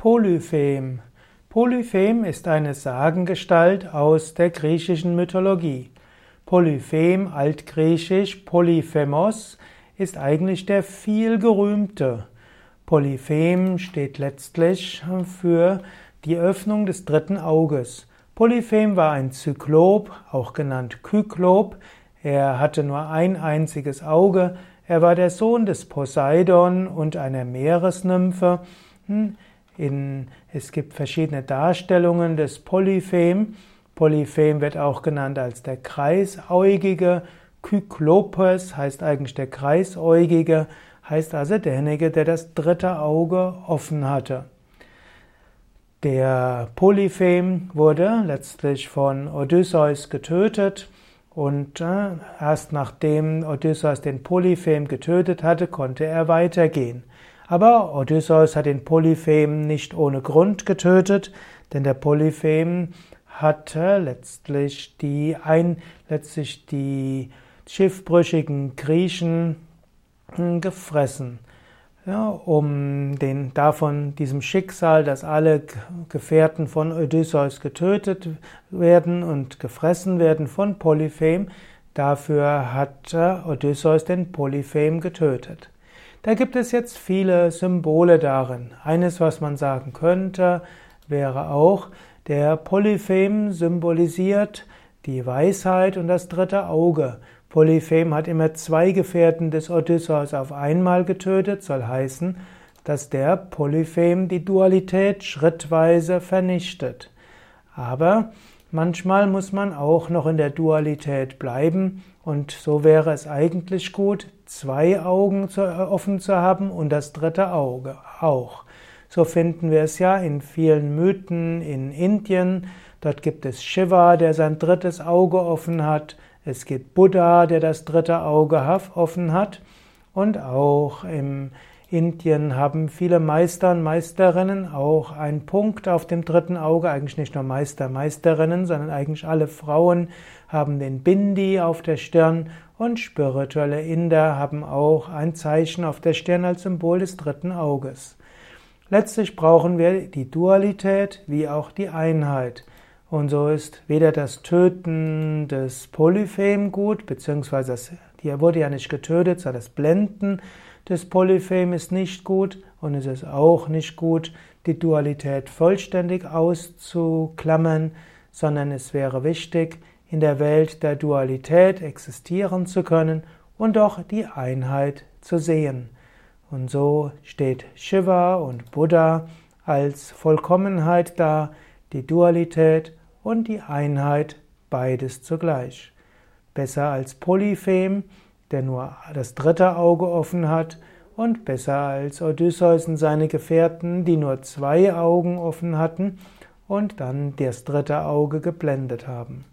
Polyphem. Polyphem ist eine Sagengestalt aus der griechischen Mythologie. Polyphem, altgriechisch Polyphemos, ist eigentlich der vielgerühmte. Polyphem steht letztlich für die Öffnung des dritten Auges. Polyphem war ein Zyklop, auch genannt Kyklop. Er hatte nur ein einziges Auge. Er war der Sohn des Poseidon und einer Meeresnymphe. In, es gibt verschiedene Darstellungen des Polyphem. Polyphem wird auch genannt als der Kreisäugige. Kyklopes heißt eigentlich der Kreisäugige, heißt also derjenige, der das dritte Auge offen hatte. Der Polyphem wurde letztlich von Odysseus getötet und äh, erst nachdem Odysseus den Polyphem getötet hatte, konnte er weitergehen. Aber Odysseus hat den Polyphem nicht ohne Grund getötet, denn der Polyphem hatte letztlich die, ein, letztlich die schiffbrüchigen Griechen hm, gefressen. Ja, um den, davon, diesem Schicksal, dass alle Gefährten von Odysseus getötet werden und gefressen werden von Polyphem, dafür hat Odysseus den Polyphem getötet. Da gibt es jetzt viele Symbole darin. Eines, was man sagen könnte, wäre auch, der Polyphem symbolisiert die Weisheit und das dritte Auge. Polyphem hat immer zwei Gefährten des Odysseus auf einmal getötet, soll heißen, dass der Polyphem die Dualität schrittweise vernichtet. Aber manchmal muss man auch noch in der Dualität bleiben und so wäre es eigentlich gut, zwei Augen zu, äh, offen zu haben und das dritte Auge auch. So finden wir es ja in vielen Mythen in Indien. Dort gibt es Shiva, der sein drittes Auge offen hat. Es gibt Buddha, der das dritte Auge offen hat. Und auch im Indien haben viele Meister und Meisterinnen auch einen Punkt auf dem dritten Auge, eigentlich nicht nur Meister, Meisterinnen, sondern eigentlich alle Frauen haben den Bindi auf der Stirn und spirituelle Inder haben auch ein Zeichen auf der Stirn als Symbol des dritten Auges. Letztlich brauchen wir die Dualität wie auch die Einheit. Und so ist weder das Töten des Polyphem gut, beziehungsweise das, die wurde ja nicht getötet, sondern das Blenden des Polyphem ist nicht gut und es ist auch nicht gut, die Dualität vollständig auszuklammern, sondern es wäre wichtig, in der Welt der Dualität existieren zu können und doch die Einheit zu sehen. Und so steht Shiva und Buddha als Vollkommenheit da, die Dualität und die Einheit, beides zugleich. Besser als Polyphem, der nur das dritte Auge offen hat, und besser als Odysseus und seine Gefährten, die nur zwei Augen offen hatten und dann das dritte Auge geblendet haben.